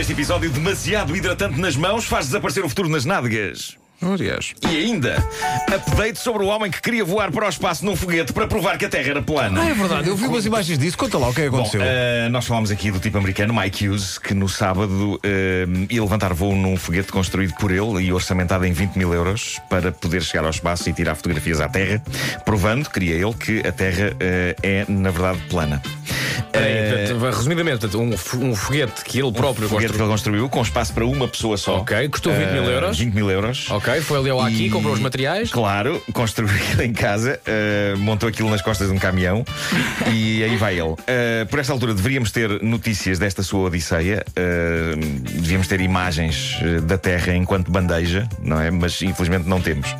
deste episódio, demasiado hidratante nas mãos faz desaparecer o futuro nas nádegas. Aliás. E ainda, update sobre o homem que queria voar para o espaço num foguete para provar que a Terra era plana. Ah, é verdade, eu vi umas imagens disso. Conta lá o que é que Bom, aconteceu. eh, nós falámos aqui do tipo americano Mike Hughes, que no sábado eh, ia levantar voo num foguete construído por ele e orçamentado em 20 mil euros para poder chegar ao espaço e tirar fotografias à Terra, provando, queria ele, que a Terra eh, é, na verdade, plana. Peraí, Eh, portanto, resumidamente, portanto, um, um foguete que ele próprio foguete que construiu. ele construiu, com espaço para uma pessoa só. Ok, custou 20 mil Eh, euros. 20 mil euros. Ok, foi ali ao aqui, E- comprou os materiais. Claro, construiu aquilo em casa, eh, montou aquilo nas costas de um caminhão e aí vai ele. Eh, por esta altura deveríamos ter notícias desta sua odisseia, eh, devíamos ter imagens da Terra enquanto bandeja, não é? Mas infelizmente não temos.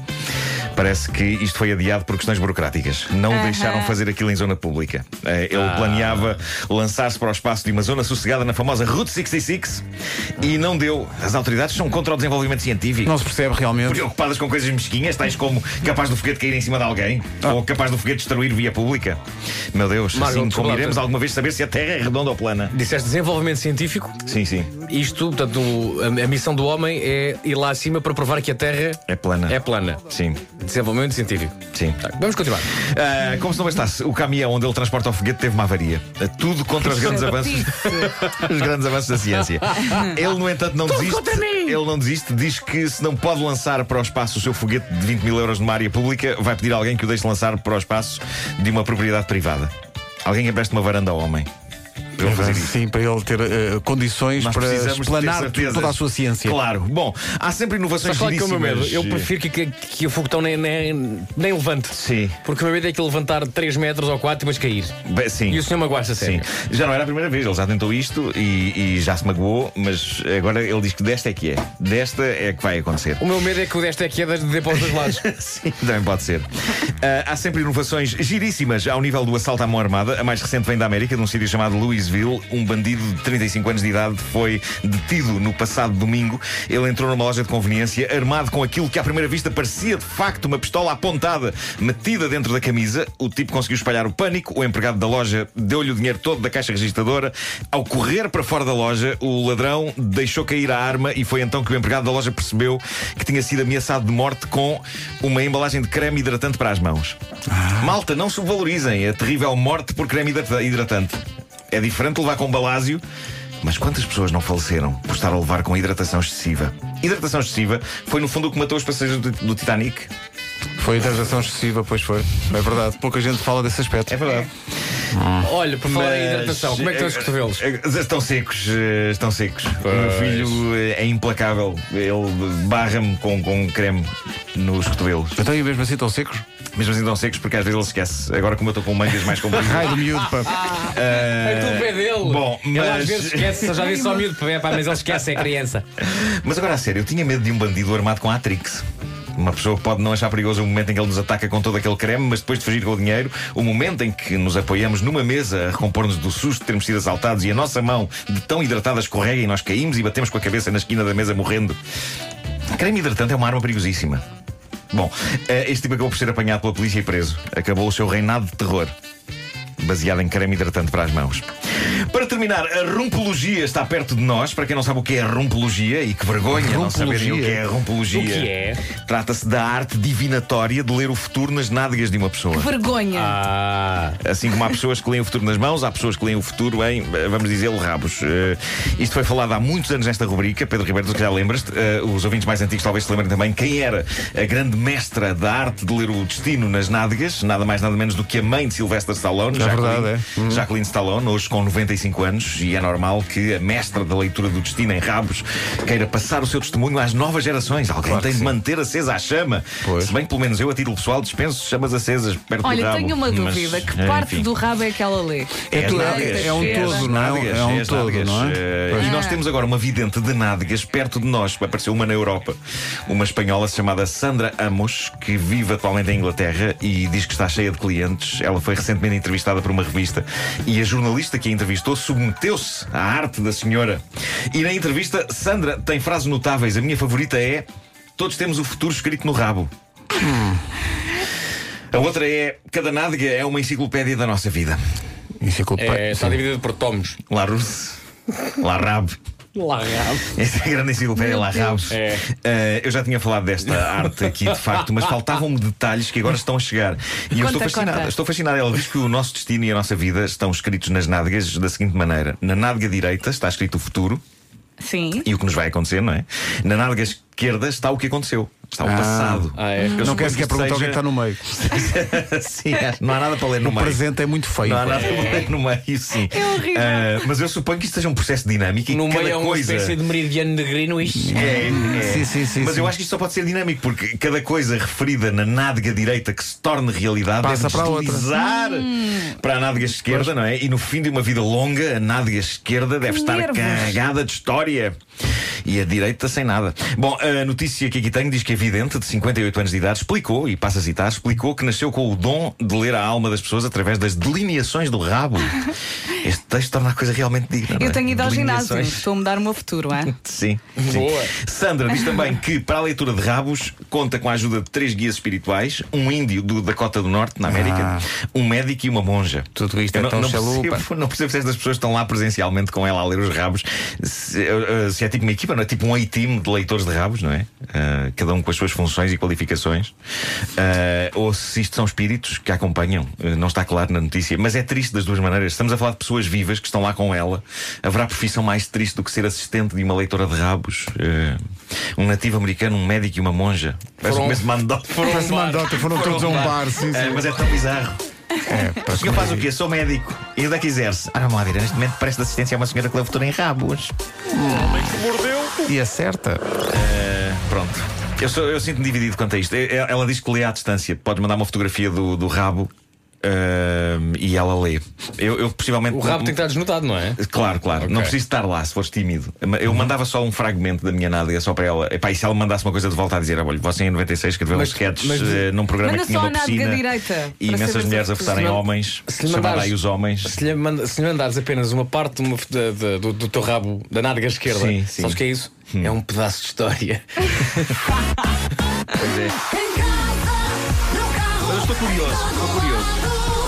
Parece que isto foi adiado por questões burocráticas. Não o deixaram fazer aquilo em zona pública. Eh, ele planeava lançar-se para o espaço de uma zona sossegada na famosa Route 66 e não deu. As autoridades são contra o desenvolvimento científico Não se percebe realmente. preocupadas com coisas mesquinhas, tais como capaz do foguete cair em cima de alguém ou capaz do foguete destruir via pública. Meu Deus, Margot, assim como iremos alguma vez saber se a Terra é redonda ou plana. Disseste desenvolvimento científico. Sim, sim, Isto, portanto, a, a missão do homem é ir lá acima para provar que a Terra é plana. é plana. Sim, Desenvolvimento científico. sim. Tá, vamos continuar. Ah, como se não bastasse, o caminhão onde ele transporta o foguete teve uma avaria. Tudo contra os grandes avanços, os grandes avanços da ciência. Ele, no entanto, não desiste. Ele não desiste, diz que se não pode lançar para o espaço o seu foguete de 20 mil euros numa área pública, vai pedir a alguém que o deixe lançar para o espaço de uma propriedade privada. Alguém que empreste uma varanda ao homem. Para ele fazer isso. Sim, para ele ter eh, condições Nós para precisamos de ter explanar toda a sua ciência. Claro. Bom, há sempre inovações Mas qual é que é o meu medo? Eu prefiro que, que, que o foguetão nem, nem, nem levante. Sim. Porque o meu medo é que ele levantar 3 metros ou 4 e depois cair. Bem, sim. E o senhor magoaste a Sim. sério. Já não era a primeira vez, ele já tentou isto e, e já se magoou, mas agora ele diz que desta é que é. Desta é que vai acontecer. O meu medo é que o desta aqui é de de para os dois lados. Sim, também pode ser. Ah, há sempre inovações giríssimas ao nível do assalto à mão armada. A mais recente vem da América, de um sítio chamado Um bandido de 35 anos de idade foi detido no passado domingo. Ele entrou numa loja de conveniência armado com aquilo que à primeira vista parecia de facto uma pistola apontada metida dentro da camisa. O tipo conseguiu espalhar o pânico. O empregado da loja deu-lhe o dinheiro todo da caixa registradora. Ao correr para fora da loja, o ladrão deixou cair a arma e foi então que o empregado da loja percebeu que tinha sido ameaçado de morte com uma embalagem de creme hidratante para as mãos. Malta, não subvalorizem a terrível morte por creme hidrata- hidratante. É diferente levar com balásio. Mas quantas pessoas não faleceram por estar a levar com hidratação excessiva? Hidratação excessiva foi, no fundo, o que matou os passageiros do, do Titanic. Foi hidratação excessiva, pois foi. É verdade. Pouca gente fala desse aspecto. É verdade. Olha, por falar em hidratação, como é que estão os eh, cotovelos? eh, Estão secos, eh, estão secos. O meu filho eh, é implacável. Ele barra-me com, com creme nos cotovelos. Então, e mesmo assim estão secos? Mesmo assim estão secos porque às vezes ele esquece. Agora como eu estou com mangas mais compridas. Ai, do miúdo, pá. É tudo pé dele. bom, Ele às mas- vezes esquece, eu já vi só miúdo pá, mas ele esquece, é criança. Mas agora a sério, eu tinha medo de um bandido armado com Atrix. Uma pessoa que pode não achar perigoso o momento em que ele nos ataca com todo aquele creme, mas depois de fugir com o dinheiro, o momento em que nos apoiamos numa mesa a recompor-nos do susto de termos sido assaltados e a nossa mão de tão hidratada escorrega e nós caímos e batemos com a cabeça na esquina da mesa morrendo. Creme hidratante é uma arma perigosíssima. Bom, eh, este tipo acabou por ser apanhado pela polícia e preso. Acabou o seu reinado de terror. Baseado em creme hidratante para as mãos. Para terminar, a rumpologia está perto de nós. Para quem não sabe o que é a rumpologia, e que vergonha não saberem o que é a rumpologia. O que é? Trata-se da arte divinatória de ler o futuro nas nádegas de uma pessoa. Vergonha. Ah, Assim como há pessoas que leem o futuro nas mãos, há pessoas que leem o futuro em, vamos dizer, rabos. Eh, isto foi falado há muitos anos nesta rubrica. Pedro Ribeiro, tu que já lembras-te, eh, os ouvintes mais antigos talvez se lembrem também quem era a grande mestra da arte de ler o destino nas nádegas, nada mais nada menos do que a mãe de Sylvester Stallone, É verdade, é. Hum. Jacqueline Stallone, hoje com 95 anos, e é normal que a mestra da leitura do destino em rabos queira passar o seu testemunho às novas gerações. Alguém Claro tem de sim. manter acesa a chama. Pois. Se bem que pelo menos eu, a título pessoal, dispenso chamas acesas perto do Olha, rabo. tenho uma Mas, dúvida. Que eh, parte enfim. do rabo é que ela lê? É, as tu- nádegas. é, é um É todo, não é? nádegas, É um todo, nádegas. não é? Eh. E nós temos agora uma vidente de nádegas perto de nós. Apareceu uma na Europa. Uma espanhola chamada Sandra Amos, que vive atualmente em Inglaterra e diz que está cheia de clientes. Ela foi recentemente entrevistada por uma revista e a jornalista que a entrevistou submeteu-se à arte da senhora. E na entrevista, Sandra tem frases notáveis. A minha favorita é: Todos temos o futuro escrito no rabo. A outra é: Cada nádega é uma enciclopédia da nossa vida. Enciclopédia. é, está dividido por tomos. La Russe, Essa é a grande enciclopédia lá rabos. É. Eh, eu já tinha falado desta arte aqui de facto, mas faltavam-me detalhes que agora estão a chegar. E eu Conta, estou fascinado. conta. Estou fascinado. Ela diz que o nosso destino e a nossa vida estão escritos nas nádegas da seguinte maneira: na nádega direita está escrito o futuro Sim. e o que nos vai acontecer, não é? Na nádega esquerda está o que aconteceu. Está o Ah. passado. Ah, é? Eu Não suponho quer sequer isto perguntar o que é que está no meio. sim, acho- não há nada para ler no O meio. presente é muito feio. Não há nada para ler no meio, sim. É horrível. Ah, mas eu suponho que isto seja um processo dinâmico e No que cada meio é uma coisa. espécie de meridiano negrino isto. É, é. Sim, sim, sim, Mas sim. eu acho que isto só pode ser dinâmico, porque cada coisa referida na nádega direita que se torne realidade Passa deve para a outra. deslizar Hum. para a nádega esquerda, não é? E no fim de uma vida longa, a nádega esquerda deve Que estar nervos. carregada de história. E a direita sem nada. Bom, a notícia que aqui tenho diz que a vidente, de 58 anos de idade, explicou, e passa a citar, explicou que nasceu com o dom de ler a alma das pessoas através das delineações do rabo. Este texto torna a coisa realmente digna. Eu é? tenho ido ao ginásio. Estou a mudar o meu futuro, é? Sim. sim. Boa. Sandra diz também que, para a leitura de rabos, conta com a ajuda de três guias espirituais: um índio do Dakota do Norte, na América, um médico e uma monja. Tudo isto Eu é não, tão não, chalupa. percebo, não percebo se estas pessoas estão lá presencialmente com ela a ler os rabos. Se, eh, se é tipo uma equipa, não é? Tipo um A-team de leitores de rabos, não é? Eh, cada um com as suas funções e qualificações. Eh, ou se isto são espíritos que a acompanham. Não está claro na notícia. Mas é triste das duas maneiras. Estamos a falar de pessoas vivas que estão lá com ela. Haverá profissão mais triste do que ser assistente de uma leitora de rabos? Eh, um nativo americano, um médico e uma monja. Parece Foram- um começo de mandota. Parece uma andota, foram todos a um bar, sim, Eh, sim. mas é tão bizarro. É, O senhor faz o quê? Sou médico. E onde é que exerce? Ah, lá ver. Neste momento presta assistência a uma senhora que leva tudo em rabos. E acerta. Eh, pronto. Eu, sou- eu sinto-me dividido quanto a isto. Eh, Ela diz que lê à distância. Podes mandar uma fotografia do, do rabo eh, e ela lê. Eu, eu possivelmente. O rabo tem que estar desnudado, não é? Claro, claro. Não Ok. preciso estar lá se fores tímido. Eu mandava só um fragmento da minha nádega só para ela. Epá, e se ela mandasse uma coisa de volta a dizer: olha, você em 96 escreveu Mas- uns sketches mas- eh, num programa que tinha uma piscina direita, e imensas mulheres a votarem homens. se chamada mandares- aí os homens. Se lhe, manda- se lhe mandares apenas uma parte de uma de- de- do, do teu rabo da nádega esquerda, Sim, sim. sabes o que é isso? É um pedaço de história. Pois é. Estou curioso, estou curioso.